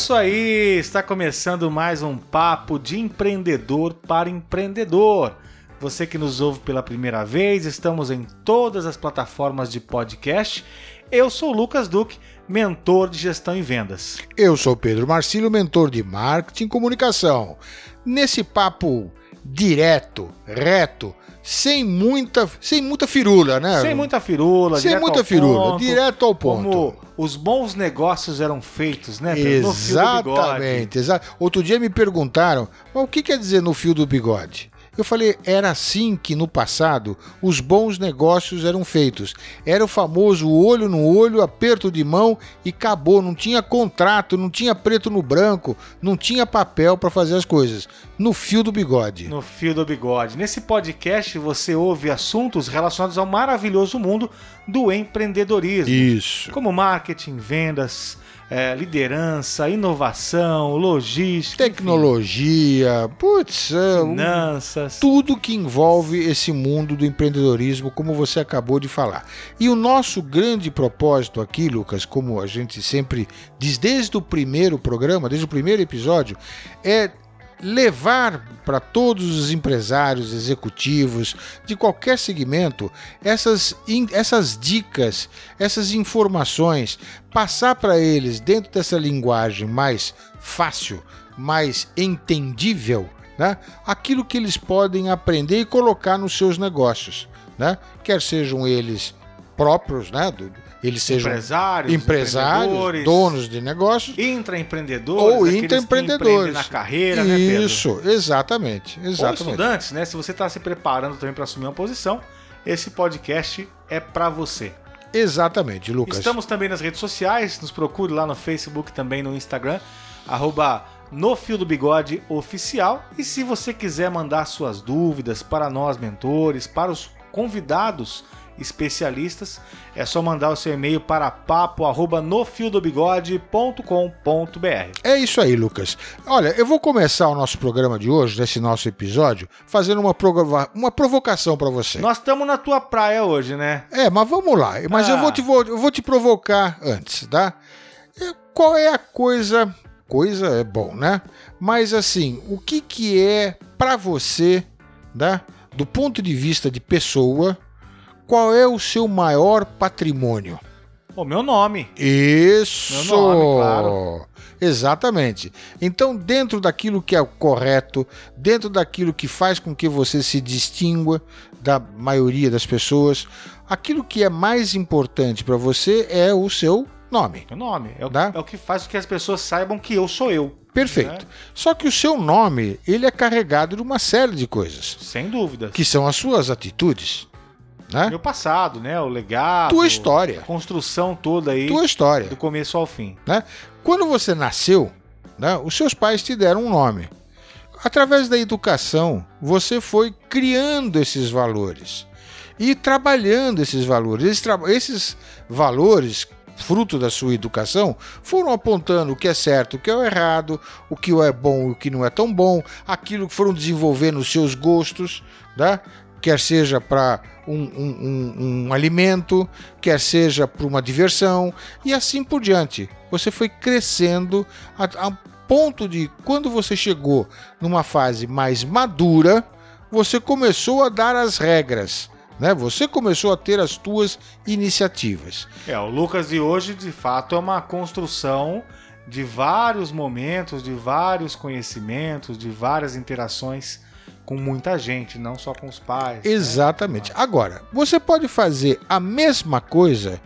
Isso aí, está começando mais um papo de empreendedor para empreendedor. Você que nos ouve pela primeira vez, estamos em todas as plataformas de podcast. Eu sou Lucas Duque, mentor de gestão e vendas. Eu sou Pedro Marcílio, mentor de marketing e comunicação. Nesse papo direto, reto, sem muita, sem muita firula, né? Sem muita firula, Sem direto muita ao firula, ponto, direto ao ponto. Como os bons negócios eram feitos, né? Pedro? Exatamente, exa Outro dia me perguntaram, o que quer dizer no fio do bigode? Eu falei, era assim que no passado os bons negócios eram feitos. Era o famoso olho no olho, aperto de mão e acabou. Não tinha contrato, não tinha preto no branco, não tinha papel para fazer as coisas. No fio do bigode. No fio do bigode. Nesse podcast você ouve assuntos relacionados ao maravilhoso mundo do empreendedorismo. Isso. Como marketing, vendas, eh, liderança, inovação, logística, enfim, Tecnologia, putz, é, finanças. tudo que envolve esse mundo do empreendedorismo, como você acabou de falar. E o nosso grande propósito aqui, Lucas, como a gente sempre diz desde o primeiro programa, desde o primeiro episódio, é levar para todos os empresários, executivos de qualquer segmento essas, essas dicas, essas informações, passar para eles dentro dessa linguagem mais fácil, mais entendível, né? aquilo que eles podem aprender e colocar nos seus negócios, né? quer sejam eles próprios, né? do- eles sejam empresários, empresários, donos de negócios, intraempreendedores, ou intraempreendedores. na carreira, né, Pedro? Isso, exatamente, Ou exatamente. estudantes, né? Se você está se preparando também para assumir uma posição, esse podcast é para você. Exatamente, Lucas. Estamos também nas redes sociais, nos procure lá no Facebook, também no Instagram, arroba no Fio do Bigode Oficial. E se você quiser mandar suas dúvidas para nós, mentores, para os convidados especialistas, é só mandar o seu e-mail para papo arroba nofiodobigode.com.br. É isso aí, Lucas. Olha, eu vou começar o nosso programa de hoje, nesse nosso episódio, fazendo uma, uma provocação para você. Nós estamos na tua praia hoje, né? É, mas vamos lá. Mas eu, Ah. vou te, vou, eu vou te provocar antes, tá? É, Qual é a coisa. Coisa é bom, né? Mas assim, o que, que é para você, né? Do ponto de vista de pessoa, qual é o seu maior patrimônio? O meu nome. Isso! Meu nome, claro. Exatamente. Então, dentro daquilo que é o correto, dentro daquilo que faz com que você se distingua da maioria das pessoas, aquilo que é mais importante para você é o seu nome. Meu nome. É o, Dá? é o que faz com que as pessoas saibam que eu sou eu. Perfeito. É. Só que o seu nome, ele é carregado de uma série de coisas, Sem dúvidas. que são as suas atitudes, né? Meu passado, né? O legado. Tua história, A construção toda aí. tua história. Do começo ao fim. Quando você nasceu, né, os seus pais te deram um nome. Através da educação, você foi criando esses valores e trabalhando esses valores. Esses, esses valores, fruto da sua educação, foram apontando o que é certo, o que é o errado, o que é bom e o que não é tão bom, aquilo que foram desenvolvendo os seus gostos, né? Quer seja para um, um- um- um alimento, quer seja para uma diversão, e assim por diante. Você foi crescendo a, a ponto de, quando você chegou numa fase mais madura, você começou a dar as regras. Né? Você começou a ter as tuas iniciativas. É, o Lucas de hoje, de fato, é uma construção de vários momentos, de vários conhecimentos, de várias interações com muita gente, não só com os pais. né? Exatamente. Agora, você pode fazer a mesma coisa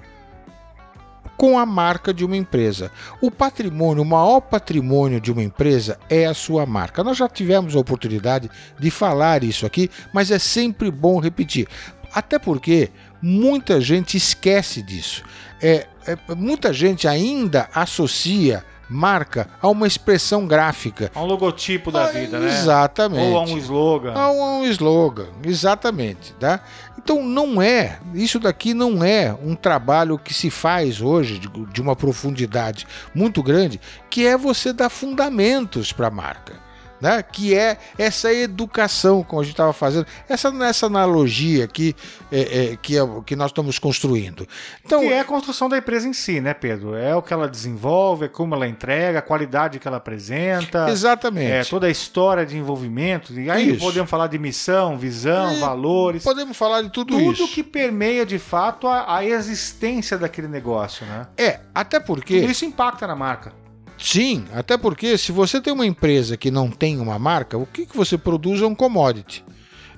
com a marca de uma empresa. O patrimônio, o maior patrimônio de uma empresa é a sua marca. Nós já tivemos a oportunidade de falar isso aqui, mas é sempre bom repetir. Até porque muita gente esquece disso. É, é muita gente ainda associa marca a uma expressão gráfica. A um logotipo da Ah, vida, né? Exatamente. Ou a um slogan. A um, slogan, exatamente, tá? Então não é, isso daqui não é um trabalho que se faz hoje de, de uma profundidade muito grande, que é você dar fundamentos para a marca. Né? Que é essa educação, como a gente estava fazendo, essa, essa analogia aqui é, é, que, é, que nós estamos construindo. Então, Que é a construção da empresa em si, né, Pedro? É o que ela desenvolve, é como ela entrega, a qualidade que ela apresenta. exatamente. É, toda a história de envolvimento. E aí Isso. podemos falar de missão, visão, E valores. Podemos falar de tudo, Tudo isso. que permeia de fato a, a existência daquele negócio, né? É, até porque. Tudo isso impacta na marca. Sim, até porque se você tem uma empresa que não tem uma marca, o que, que você produz é um commodity.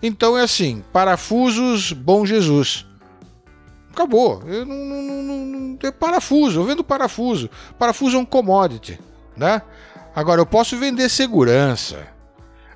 Então é assim, parafusos Bom Jesus. Acabou. Eu não, não- não- é parafuso, eu vendo parafuso. Parafuso é um commodity, né? Agora eu posso vender segurança.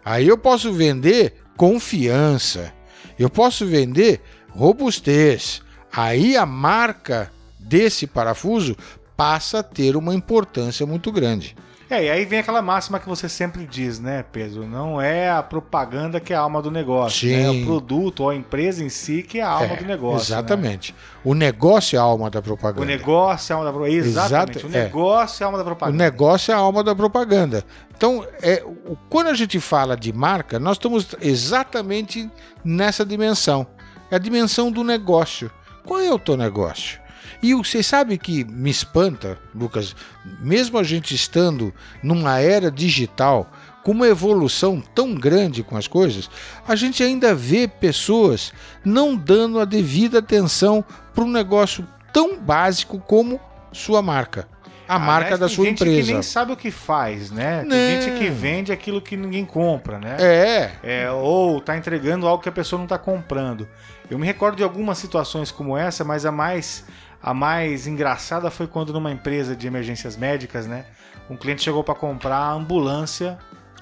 Aí eu posso vender confiança. Eu posso vender robustez. Aí a marca desse parafuso passa a ter uma importância muito grande. É, e aí vem aquela máxima que você sempre diz, né, Pedro? Não é a propaganda que é a alma do negócio. Sim. né? É o produto ou a empresa em si que é a alma É, do negócio. né? Exatamente. O negócio é a alma da O propaganda. negócio é a alma da propaganda. Exatamente. Exato, o é. negócio é a alma da O propaganda. negócio é a alma da propaganda. Então, é, o- quando a gente fala de marca, nós estamos exatamente nessa dimensão. É a dimensão do negócio. Qual é o teu negócio? E você sabe que me espanta, Lucas, mesmo a gente estando numa era digital, com uma evolução tão grande com as coisas, a gente ainda vê pessoas não dando a devida atenção para um negócio tão básico como sua marca. A marca da tem sua gente empresa. que nem sabe o que faz, né? Tem Não. gente que vende aquilo que ninguém compra, né? É, É, ou tá entregando algo que a pessoa não tá comprando. Eu me recordo de algumas situações como essa, mas a mais a mais engraçada foi quando numa empresa de emergências médicas, né, um cliente chegou para comprar a ambulância.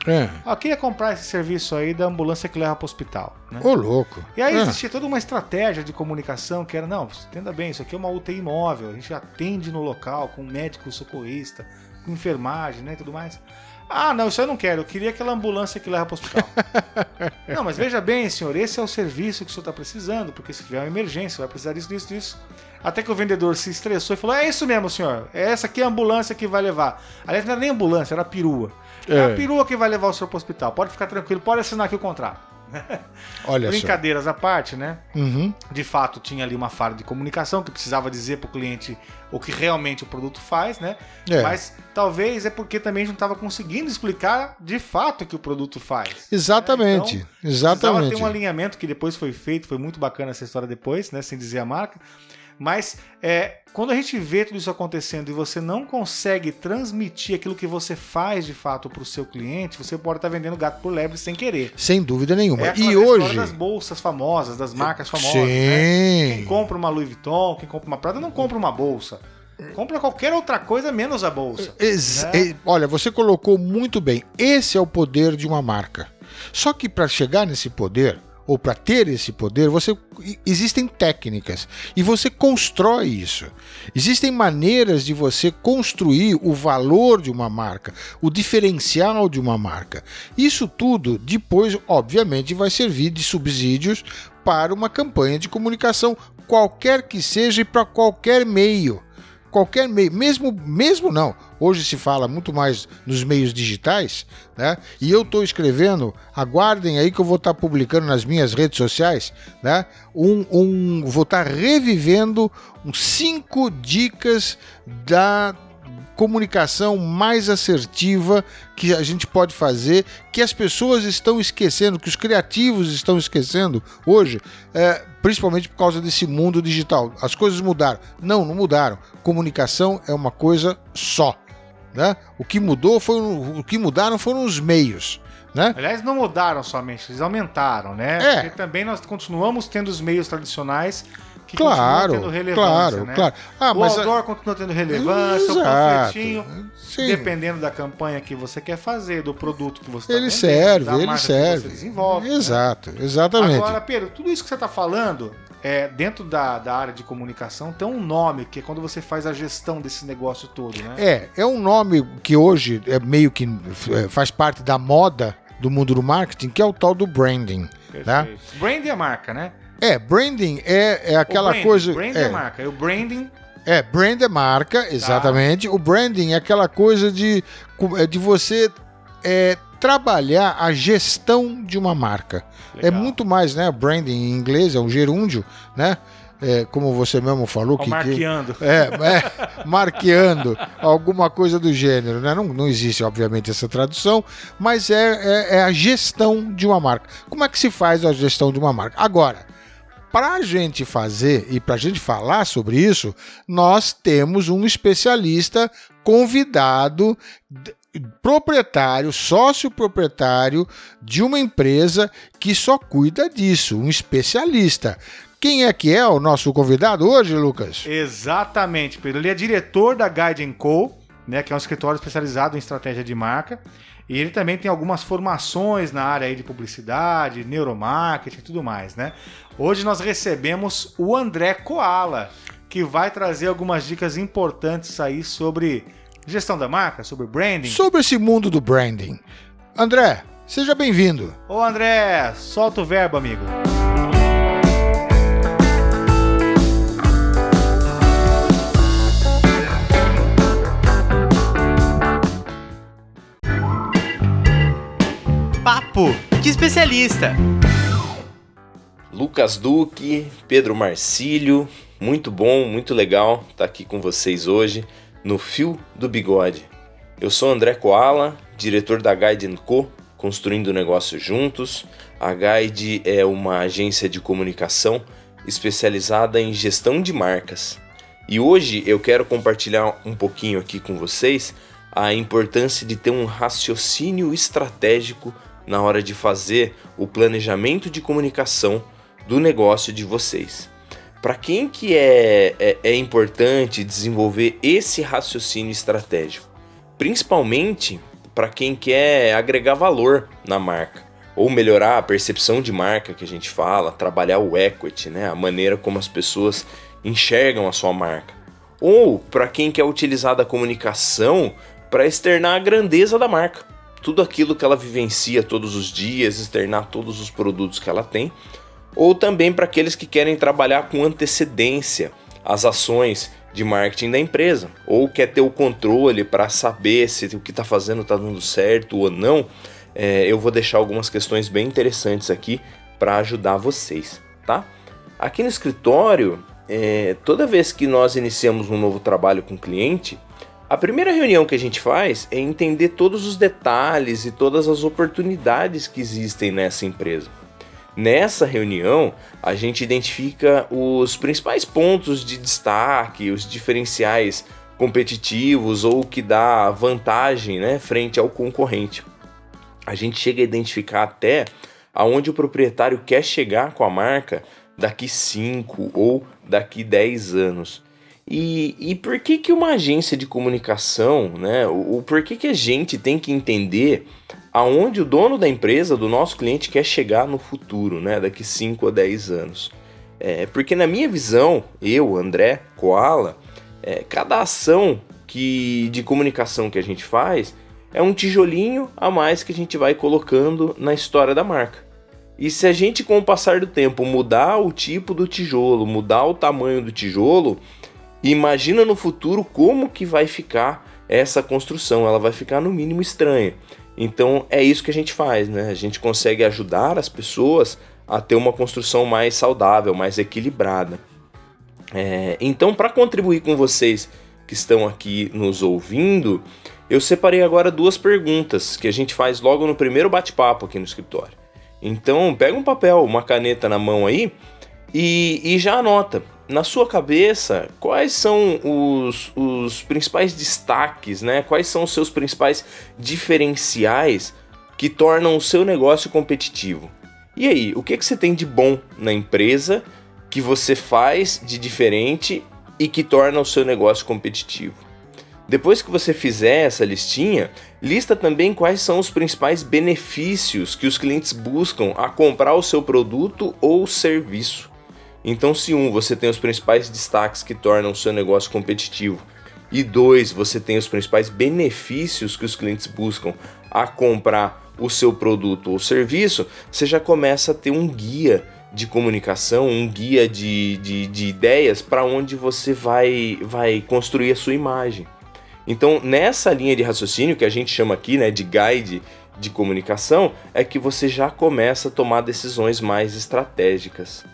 é. Ah, eu queria comprar esse serviço aí da ambulância que leva para o hospital, né? Ô, louco. E aí É. existia toda uma estratégia de comunicação que era, não, entenda bem, isso aqui é uma UTI móvel, a gente atende no local com médico socorrista, com enfermagem, né, e tudo mais. Ah, não, isso eu não quero, eu queria aquela ambulância que leva para o hospital. não, mas veja bem, senhor, esse é o serviço que o senhor está precisando, porque se tiver uma emergência, vai precisar disso, disso, disso. Até que o vendedor se estressou e falou, é isso mesmo, senhor, é essa aqui é a ambulância que vai levar. Aliás, não era nem ambulância, era a perua. É, É. a perua que vai levar o senhor para o hospital, pode ficar tranquilo, pode assinar aqui o contrato. Olha Brincadeiras à parte, né? Uhum. de fato tinha ali uma falha de comunicação que precisava dizer para o cliente o que realmente o produto faz, né? É. Mas talvez é porque também a gente não estava conseguindo explicar de fato o que o produto faz. Exatamente. Então, Precisava exatamente. ter um alinhamento que depois foi feito, foi muito bacana essa história depois, né? Sem dizer a marca. Mas é, quando a gente vê tudo isso acontecendo e você não consegue transmitir aquilo que você faz de fato para o seu cliente, você pode estar vendendo gato por lebre sem querer. Sem dúvida nenhuma. É e história hoje. das bolsas famosas, das marcas famosas. Sim. né? Quem compra uma Louis Vuitton, quem compra uma Prada, não compra uma bolsa. Compra qualquer outra coisa menos a bolsa. Ex- né? Olha, você colocou muito bem. Esse é o poder de uma marca. Só que para chegar nesse poder, ou para ter esse poder, você existem técnicas e você constrói isso. Existem maneiras de você construir o valor de uma marca, o diferencial de uma marca. Isso tudo depois, obviamente, vai servir de subsídios para uma campanha de comunicação, qualquer que seja e para qualquer meio qualquer meio, mesmo mesmo não. Hoje se fala muito mais nos meios digitais, né? E eu estou escrevendo, aguardem aí que eu vou estar publicando nas minhas redes sociais, né? Um, um vou estar revivendo uns cinco dicas da comunicação mais assertiva que a gente pode fazer, que as pessoas estão esquecendo, que os criativos estão esquecendo hoje, é, principalmente por causa desse mundo digital. As coisas mudaram. Não, não mudaram. Comunicação é uma coisa só. Né? O que mudou foi o que mudaram foram os meios. Né? Aliás, não mudaram somente, eles aumentaram, né? É. Porque também nós continuamos tendo os meios tradicionais que claro, continua tendo relevância, claro, né? claro. Ah, o mas outdoor continua tendo relevância, o Exato. panfletinho, Sim. dependendo da campanha que você quer fazer, do produto que você está Ele serve, ele serve. você desenvolve. né? Exato, exatamente. Agora, Pedro, tudo isso que você está falando, é, dentro da, da área de comunicação, tem um nome, que é quando você faz a gestão desse negócio todo, né? É, é um nome que hoje é meio que é, faz parte da moda do mundo do marketing, que é o tal do branding. Tá? Perfeito. Brand é marca, né? É, branding é, é aquela O brand, coisa. Brand é, é marca. E o branding É, brand é marca, exatamente. O branding é aquela coisa de, é de você é, trabalhar a gestão de uma marca. É Legal. muito mais, né? Branding em inglês é um gerúndio, né? É, como você mesmo falou, que, que marqueando. é, é, marqueando alguma coisa do gênero, né? Não, não existe, obviamente, essa tradução, mas é, é, é a gestão de uma marca. Como é que se faz a gestão de uma marca? Agora, para a gente fazer e para a gente falar sobre isso, nós temos um especialista convidado, proprietário, sócio proprietário de uma empresa que só cuida disso, um especialista. Quem é que é o nosso convidado hoje, Lucas? Exatamente, Pedro. Ele é diretor da Guide Co., né, que é um escritório especializado em estratégia de marca. E ele também tem algumas formações na área de publicidade, neuromarketing e tudo mais, né? Hoje nós recebemos o André Koala, que vai trazer algumas dicas importantes aí sobre gestão da marca, sobre branding. Sobre esse mundo do branding. André, seja bem-vindo. Ô André, solta o verbo, amigo. Papo de especialista. Lucas Duque, Pedro Marcílio, muito bom, muito legal estar aqui com vocês hoje no Fio do Bigode. Eu sou André Koala, diretor da Guide Co, construindo negócios juntos. A Guide é uma agência de comunicação especializada em gestão de marcas. E hoje eu quero compartilhar um pouquinho aqui com vocês a importância de ter um raciocínio estratégico na hora de fazer o planejamento de comunicação do negócio de vocês. Para quem que é, é, é importante desenvolver esse raciocínio estratégico? Principalmente para quem quer agregar valor na marca ou melhorar a percepção de marca que a gente fala, trabalhar o equity, né, a maneira como as pessoas enxergam a sua marca. Ou para quem quer utilizar da comunicação para externar a grandeza da marca, tudo aquilo que ela vivencia todos os dias, externar todos os produtos que ela tem, ou também para aqueles que querem trabalhar com antecedência as ações de marketing da empresa, ou quer ter o controle para saber se o que está fazendo está dando certo ou não. É, eu vou deixar algumas questões bem interessantes aqui para ajudar vocês, tá? Aqui no escritório, é, toda vez que nós iniciamos um novo trabalho com o cliente, a primeira reunião que a gente faz é entender todos os detalhes e todas as oportunidades que existem nessa empresa. Nessa reunião, a gente identifica os principais pontos de destaque, os diferenciais competitivos ou que dá vantagem né, frente ao concorrente. A gente chega a identificar até aonde o proprietário quer chegar com a marca daqui 5 ou daqui 10 anos. E, e por que, que uma agência de comunicação, né? O, o por que, que a gente tem que entender aonde o dono da empresa, do nosso cliente, quer chegar no futuro, né? Daqui 5 a 10 anos. É, porque na minha visão, eu, André, Koala, é, cada ação que, de comunicação que a gente faz é um tijolinho a mais que a gente vai colocando na história da marca. E se a gente, com o passar do tempo, mudar o tipo do tijolo, mudar o tamanho do tijolo, imagina no futuro como que vai ficar essa construção. Ela vai ficar no mínimo estranha. Então é isso que a gente faz, né? A gente consegue ajudar as pessoas a ter uma construção mais saudável, mais equilibrada. É, então, para contribuir com vocês que estão aqui nos ouvindo, eu separei agora duas perguntas que a gente faz logo no primeiro bate-papo aqui no escritório. Então, pega um papel, uma caneta na mão aí e, e já anota. Na sua cabeça, quais são os, os principais destaques, né? Quais são os seus principais diferenciais que tornam o seu negócio competitivo? E aí, o que, que você tem de bom na empresa que você faz de diferente e que torna o seu negócio competitivo. Depois que você fizer essa listinha, lista também quais são os principais benefícios que os clientes buscam a comprar o seu produto ou serviço. Então, se um, você tem os principais destaques que tornam o seu negócio competitivo, e dois, você tem os principais benefícios que os clientes buscam a comprar o seu produto ou serviço, você já começa a ter um guia de comunicação, um guia de, de, de ideias para onde você vai, vai construir a sua imagem. Então, nessa linha de raciocínio que a gente chama aqui né, de guide de comunicação, é que você já começa a tomar decisões mais estratégicas.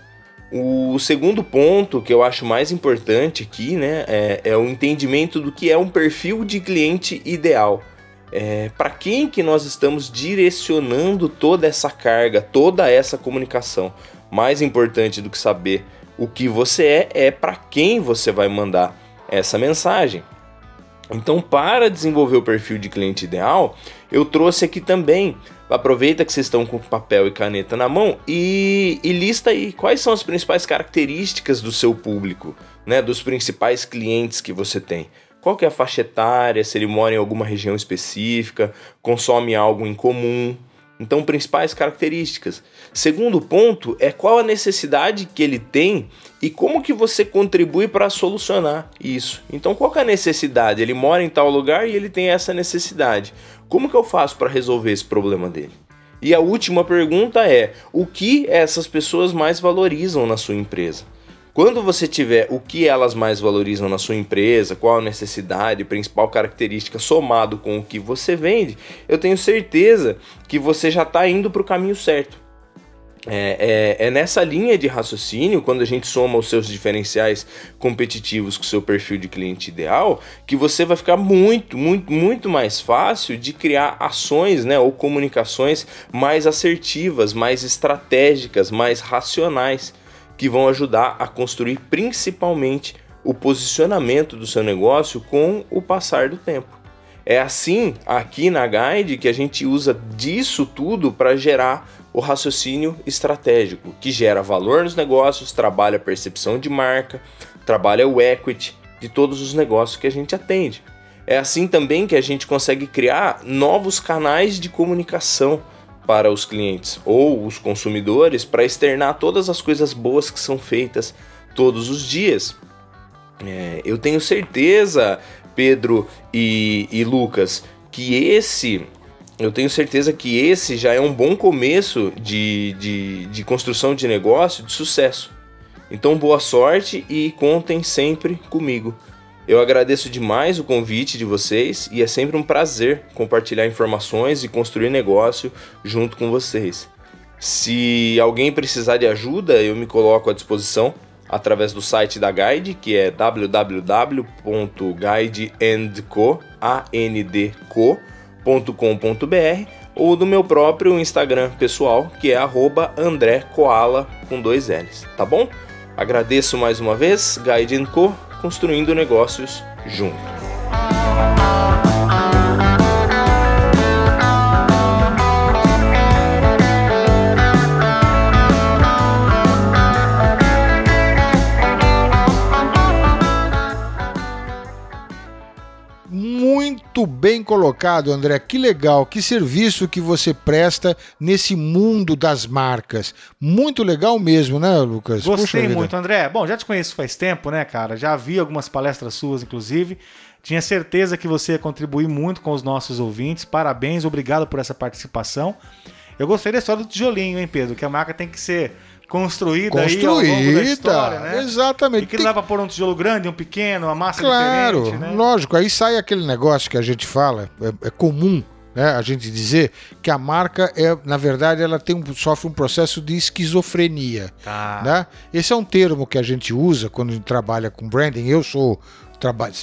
O segundo ponto que eu acho mais importante aqui né, é, é o entendimento do que é um perfil de cliente ideal. É, para quem que nós estamos direcionando toda essa carga, toda essa comunicação? Mais importante do que saber o que você é, é para quem você vai mandar essa mensagem. Então, para desenvolver o perfil de cliente ideal, eu trouxe aqui também. Aproveita que vocês estão com papel e caneta na mão e, e lista aí quais são as principais características do seu público, né, dos principais clientes que você tem. Qual que é a faixa etária, se ele mora em alguma região específica, consome algo em comum, então, principais características. Segundo ponto é qual a necessidade que ele tem e como que você contribui para solucionar isso. Então, qual é a necessidade? Ele mora em tal lugar e ele tem essa necessidade. Como que eu faço para resolver esse problema dele? E a última pergunta é: o que essas pessoas mais valorizam na sua empresa? Quando você tiver o que elas mais valorizam na sua empresa, qual a necessidade, principal característica somado com o que você vende, eu tenho certeza que você já está indo para o caminho certo. É, é, é, nessa linha de raciocínio, quando a gente soma os seus diferenciais competitivos com o seu perfil de cliente ideal, que você vai ficar muito, muito, muito mais fácil de criar ações né, ou comunicações mais assertivas, mais estratégicas, mais racionais que vão ajudar a construir principalmente o posicionamento do seu negócio com o passar do tempo. É assim aqui na Guide que a gente usa disso tudo para gerar o raciocínio estratégico, que gera valor nos negócios, trabalha a percepção de marca, trabalha o equity de todos os negócios que a gente atende. É assim também que a gente consegue criar novos canais de comunicação para os clientes ou os consumidores para externar todas as coisas boas que são feitas todos os dias. É, eu tenho certeza, Pedro e, e Lucas, que esse eu tenho certeza que esse já é um bom começo de, de, de, construção de negócio de sucesso. Então, boa sorte e contem sempre comigo. Eu agradeço demais o convite de vocês e é sempre um prazer compartilhar informações e construir negócio junto com vocês. Se alguém precisar de ajuda, eu me coloco à disposição através do site da Guide, que é www.guideandco.com.br ou do meu próprio Instagram pessoal, que é André Koala com dois L's, tá bom? Agradeço mais uma vez, Guide Co construindo negócios juntos. Muito bem colocado, André. Que legal, que serviço que você presta nesse mundo das marcas. Muito legal mesmo, né, Lucas? Gostei muito, André. Bom, já te conheço faz tempo, né, cara? Já vi algumas palestras suas, inclusive. Tinha certeza que você ia contribuir muito com os nossos ouvintes. Parabéns, obrigado por essa participação. Eu gostei da história do tijolinho, hein, Pedro? Que a marca tem que ser construída, construída aí ao longo da história, né? Exatamente. E que Tem... dá para pôr um tijolo grande, um pequeno, uma massa claro, diferente, né? lógico. Aí sai aquele negócio que a gente fala, é, é comum né, a gente dizer que a marca é, na verdade, ela tem um, sofre um processo de esquizofrenia. Tá. Né? Esse é um termo que a gente usa quando a gente trabalha com branding. Eu sou trabalho,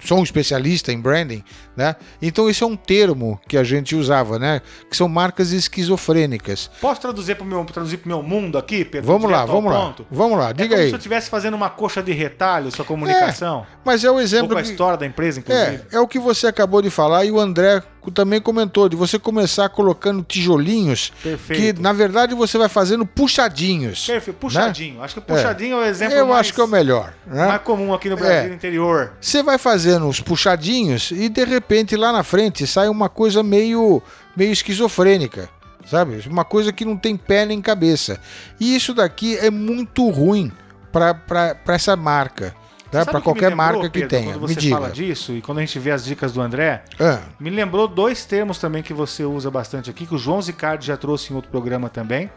sou um especialista em branding, né? Então esse é um termo que a gente usava, né? Que são marcas esquizofrênicas. Posso traduzir para o meu, traduzir pro meu mundo aqui, Pedro? Vamos lá, vamos lá. Vamos lá, É diga como aí. se eu estivesse fazendo uma coxa de retalho, sua comunicação. Mas é o exemplo pouco a que- história da empresa, inclusive. É, é o que você acabou de falar e o André também comentou, de você começar colocando tijolinhos Perfeito. que, na verdade, você vai fazendo puxadinhos. Perfeito. Puxadinho. Acho que o É. puxadinho é, o exemplo Eu mais, acho que é o melhor. Né? mais comum aqui no Brasil É. interior. Você vai fazendo os puxadinhos e, de repente, lá na frente sai uma coisa meio, meio esquizofrênica. Sabe? Uma coisa que não tem pé nem cabeça. E isso daqui é muito ruim para essa marca. Tá? Para qualquer me lembrou, marca que Pedro, tenha. Quando Me você diga. fala disso e quando a gente vê as dicas do André, Ah, me lembrou dois termos também que você usa bastante aqui, que o João Zicardi já trouxe em outro programa também,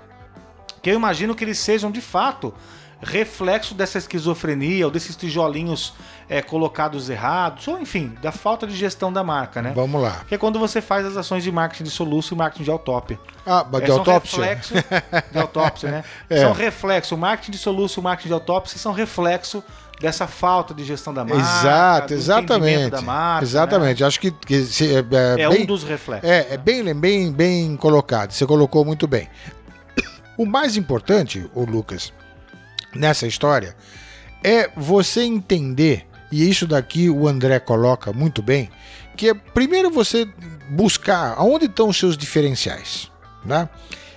que eu imagino que eles sejam de fato reflexo dessa esquizofrenia ou desses tijolinhos é, colocados errados, ou enfim, da falta de gestão da marca, né? Vamos lá. Que é quando você faz as ações de marketing de soluço e marketing de autópia. Ah, mas É, de são autópsia? reflexo de autópsia, né? É. São reflexo. O marketing de soluço e o marketing de autópsia são reflexo dessa falta de gestão da marca. Exato, exatamente. Da marca, exatamente. Acho que, que se- é, né? é É bem, um dos reflexos. é, é bem, bem, bem colocado. Você colocou muito bem. O mais importante, o Lucas, nessa história é você entender, e isso daqui o André coloca muito bem, que é primeiro você buscar aonde estão os seus diferenciais, né?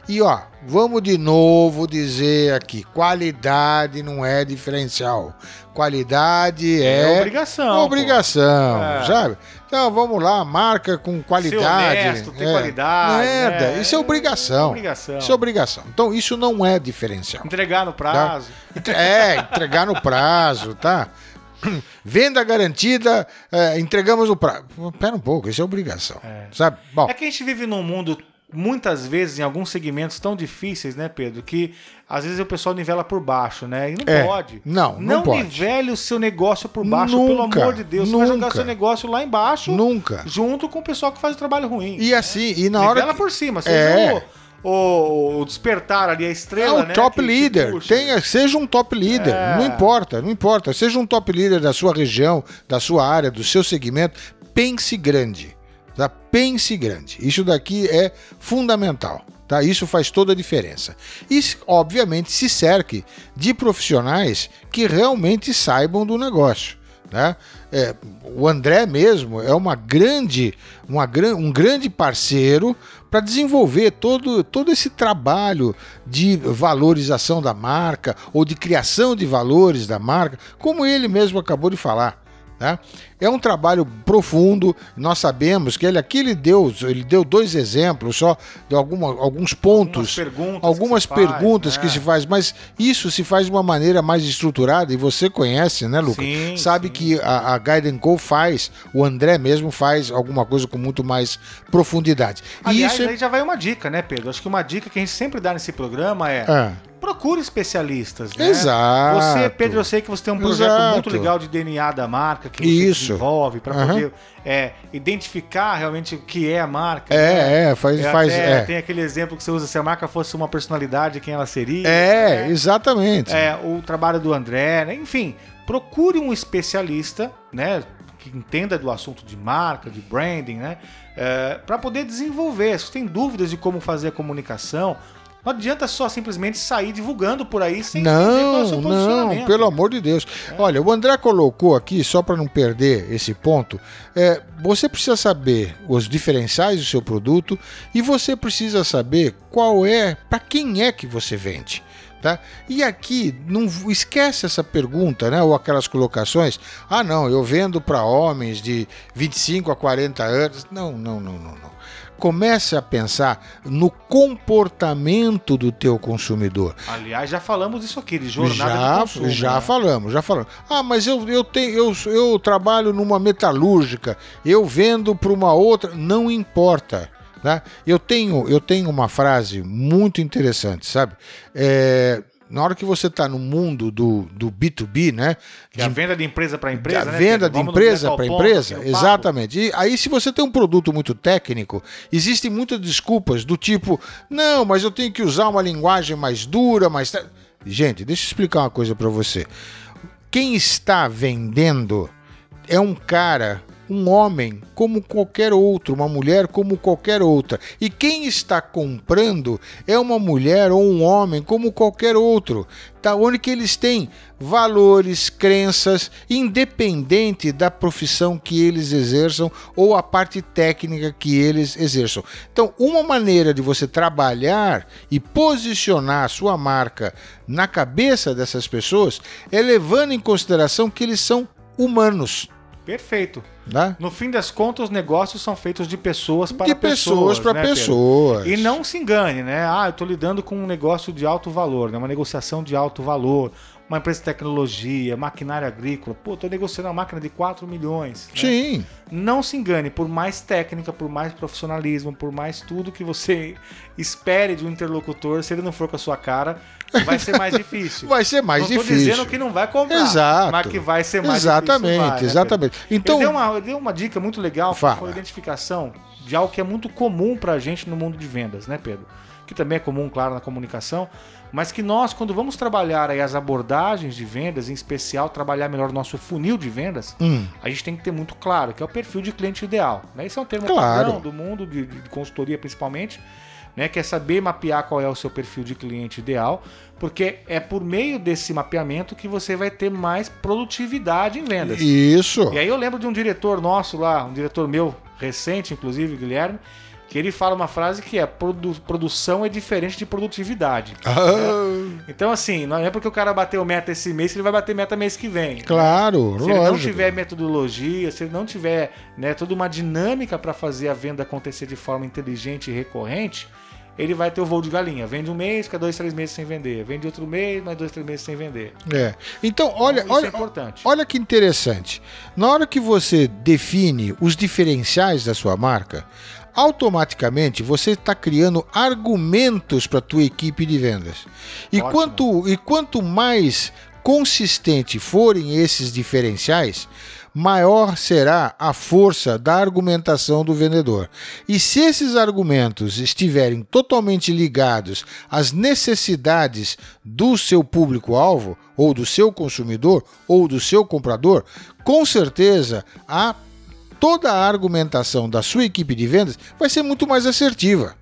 E ó, vamos de novo dizer aqui, qualidade não é diferencial. Qualidade É, é, obrigação. obrigação, É. sabe? Então vamos lá, marca com qualidade. Ser honesto, ter é. qualidade. Nada, né? isso é obrigação. obrigação. Isso é obrigação. Então isso não é diferencial. Entregar no prazo. Entre- É, entregar no prazo, tá? Venda garantida, é, entregamos no prazo. Pera um pouco, isso é obrigação. Sabe? Bom, É que a gente vive num mundo, muitas vezes, em alguns segmentos tão difíceis, né, Pedro? Que às vezes o pessoal nivela por baixo, né? E não É. pode. Não, não Não pode. nivele o seu negócio por baixo, pelo Nunca, amor de Deus. Você vai jogar nunca. seu negócio lá embaixo, nunca. junto com o pessoal que faz o trabalho ruim. E assim, e na hora Nivela por cima, seja É. o, o, despertar ali, a é estrela, o né? top que- que tenha, seja um top leader, É. não importa, não importa, seja um top leader da sua região, da sua área, do seu segmento, pense grande, tá? Pense grande. Isso daqui é fundamental, tá? Isso faz toda a diferença. E, obviamente, se cerque de profissionais que realmente saibam do negócio. Né? É, o André mesmo é uma grande, uma, um grande parceiro para desenvolver todo, todo esse trabalho de valorização da marca ou de criação de valores da marca, como ele mesmo acabou de falar. Né? É um trabalho profundo. Nós sabemos que ele aqui ele deu, ele deu dois exemplos só de alguma, alguns pontos, Algumas perguntas, algumas que se faz, perguntas né? que se faz, mas isso se faz de uma maneira mais estruturada e você conhece, né, Lucas? Sim, Sabe sim. que a, a Guide Co faz, o André mesmo faz alguma coisa com muito mais profundidade. E Aliás, isso é- aí já vai uma dica, né, Pedro? Acho que uma dica que a gente sempre dá nesse programa é Ah, procure especialistas, né? Exato. Você, Pedro, eu sei que você tem um projeto Exato. muito legal de DNA da marca que você Isso. desenvolve para Aham. poder é, identificar realmente o que é a marca. né? é, é, faz, É faz, é. Tem aquele exemplo que você usa, se a marca fosse uma personalidade, quem ela seria. É, né? exatamente. É, o trabalho do André, né? enfim, procure um especialista, né? Que entenda do assunto de marca, de branding, né? para poder desenvolver. Se você tem dúvidas de como fazer a comunicação, não adianta só simplesmente sair divulgando por aí sem entender qual é Não, não, pelo amor de Deus. Olha, o André colocou aqui, só para não perder esse ponto, é, você precisa saber os diferenciais do seu produto e você precisa saber qual é, para quem é que você vende. Tá? E aqui, não esquece essa pergunta, né? Ou aquelas colocações. Ah, não, eu vendo para homens de 25 a 40 anos. Não, não, não, não, não. Comece a pensar no comportamento do teu consumidor. Aliás, já falamos disso aqui, de jornada já, de consumo. já né? falamos, já falamos. Ah, mas eu, eu tenho eu, eu trabalho numa metalúrgica, eu vendo para uma outra, não importa. Né? Eu tenho eu tenho uma frase muito interessante, sabe? É, na hora que você está no mundo do, do B2B, né? Que é a venda de empresa para empresa, a né, venda Pedro? de empresa para ponto empresa, no papo. exatamente. E aí, se você tem um produto muito técnico, existem muitas desculpas do tipo, não, mas eu tenho que usar uma linguagem mais dura, mais. te-". Gente, deixa eu explicar uma coisa para você. Quem está vendendo é um cara, um homem como qualquer outro, uma mulher como qualquer outra. E quem está comprando é uma mulher ou um homem como qualquer outro. Tá onde que eles têm valores, crenças, independente da profissão que eles exerçam ou a parte técnica que eles exerçam. Então, uma maneira de você trabalhar e posicionar a sua marca na cabeça dessas pessoas é levando em consideração que eles são humanos. Perfeito. Né? No fim das contas, os negócios são feitos de pessoas para de pessoas para né, Pedro? pessoas. E não se engane, né? Ah, eu estou lidando com um negócio de alto valor, né? uma negociação de alto valor, uma empresa de tecnologia, maquinária agrícola. Pô, estou negociando uma máquina de 4 milhões. né? Sim. Não se engane, por mais técnica, por mais profissionalismo, por mais tudo que você espere de um interlocutor, se ele não for com a sua cara, vai ser mais difícil. Vai ser mais não difícil. dizendo que não vai comprar, Exato. mas que vai ser mais Exatamente, difícil. vai, né, exatamente. Pedro? Então, ele deu, uma, ele deu uma dica muito legal, que Fala. foi a identificação de algo que é muito comum pra gente no mundo de vendas, né, Pedro? Que também é comum, claro, na comunicação, mas que nós, quando vamos trabalhar as abordagens de vendas, em especial trabalhar melhor o nosso funil de vendas, hum, a gente tem que ter muito claro que é o perfil de cliente ideal. Né? Esse é um termo Claro. padrão do mundo de, de consultoria principalmente, né? que é saber mapear qual é o seu perfil de cliente ideal, porque é por meio desse mapeamento que você vai ter mais produtividade em vendas. isso. E aí eu lembro de um diretor nosso lá, um diretor meu recente, inclusive, Guilherme, que ele fala uma frase que é produ- produção é diferente de produtividade. Ah, Então, assim, não é porque o cara bateu meta esse mês que ele vai bater meta mês que vem. claro, Se ele não lógico. tiver metodologia, se ele não tiver né, toda uma dinâmica para fazer a venda acontecer de forma inteligente e recorrente, ele vai ter o voo de galinha. Vende um mês, fica dois, três meses sem vender. Vende outro mês, mais dois, três meses sem vender. É. Então, olha, Então, isso olha, é importante. olha que interessante. Na hora que você define os diferenciais da sua marca, automaticamente você está criando argumentos para a tua equipe de vendas. E Ótimo. quanto, e quanto mais consistente forem esses diferenciais, maior será a força da argumentação do vendedor. E se esses argumentos estiverem totalmente ligados às necessidades do seu público-alvo, ou do seu consumidor, ou do seu comprador, com certeza a toda a argumentação da sua equipe de vendas vai ser muito mais assertiva.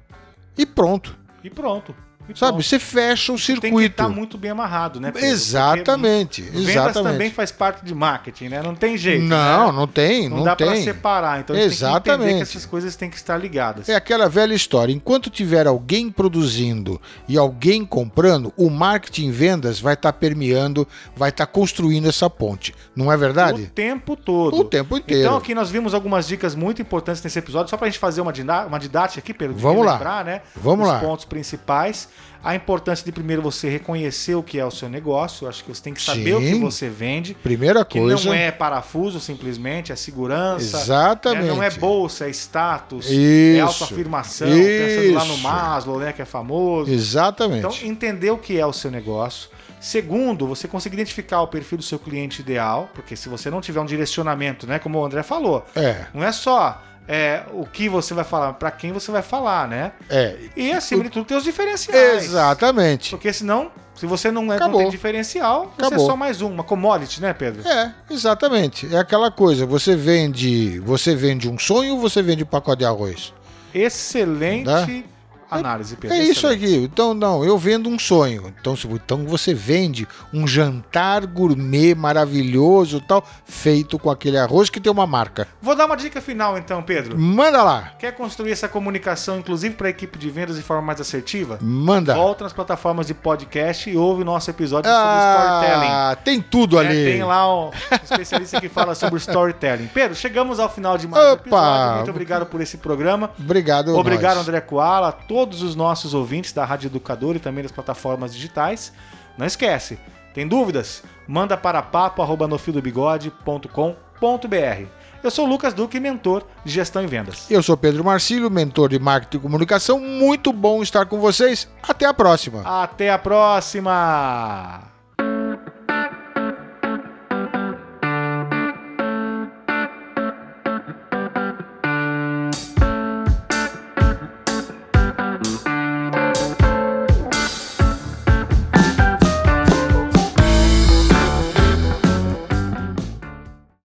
E pronto. E pronto. E Sabe, você fecha o Tem que circuito. estar muito bem amarrado, né? Pedro? Exatamente, Porque Vendas exatamente. também faz parte de marketing, né? Não tem jeito. Não, né? não tem, Não, não, dá para separar. Então a gente tem que entender Exatamente. que essas coisas têm que estar ligadas. É aquela velha história. Enquanto tiver alguém produzindo e alguém comprando, o marketing vendas vai estar permeando, vai estar construindo essa ponte. Não é O verdade? tempo todo. O tempo inteiro. Então aqui nós vimos algumas dicas muito importantes nesse episódio, só pra gente fazer uma, uma didática aqui, Pedro, Vamos lá. lembrar, né? Vamos os lá. pontos principais. A importância de primeiro você reconhecer o que é o seu negócio. Eu Acho que você tem que saber o que Sim. você vende. Primeira Que coisa. não é parafuso simplesmente, é segurança. Exatamente. né? Não é bolsa, é status, é Isso. autoafirmação, pensando lá no. Maslow, né, que é famoso. Exatamente. Então, entender o que é o seu negócio. Segundo, você conseguir identificar o perfil do seu cliente ideal, porque se você não tiver um direcionamento, né, como o André falou, é, não é só é, o que você vai falar, para quem você vai falar, né? é. E acima de tudo, ter os diferenciais. Exatamente. Porque senão, se você não, é, não tem diferencial, você Acabou. é só mais um, uma commodity, né, Pedro? É, exatamente. É aquela coisa, você vende, você vende um sonho ou você vende um pacote de arroz? Excelente análise, Pedro. É isso aqui. Então, não, eu vendo um sonho. Então, se- então você vende um jantar gourmet maravilhoso tal, feito com aquele arroz que tem uma marca. Vou dar uma dica final então, Pedro. Manda lá. Quer construir essa comunicação, inclusive para a equipe de vendas de forma mais assertiva? Manda. Volta nas plataformas de podcast e ouve o nosso episódio sobre storytelling. Ah, tem tudo É, ali. tem lá um especialista que fala sobre storytelling. Pedro, chegamos ao final de mais um episódio. Muito obrigado por esse programa. Obrigado. Obrigado, nós. André Koala, a todos os nossos ouvintes da Rádio Educador e também das plataformas digitais. Não esquece, tem dúvidas? Manda para papo.nofildobigode.com.br. Eu sou o Lucas Duque, mentor de gestão e vendas. Eu sou Pedro Marcílio, mentor de marketing e comunicação. Muito bom estar com vocês. Até a próxima. Até a próxima!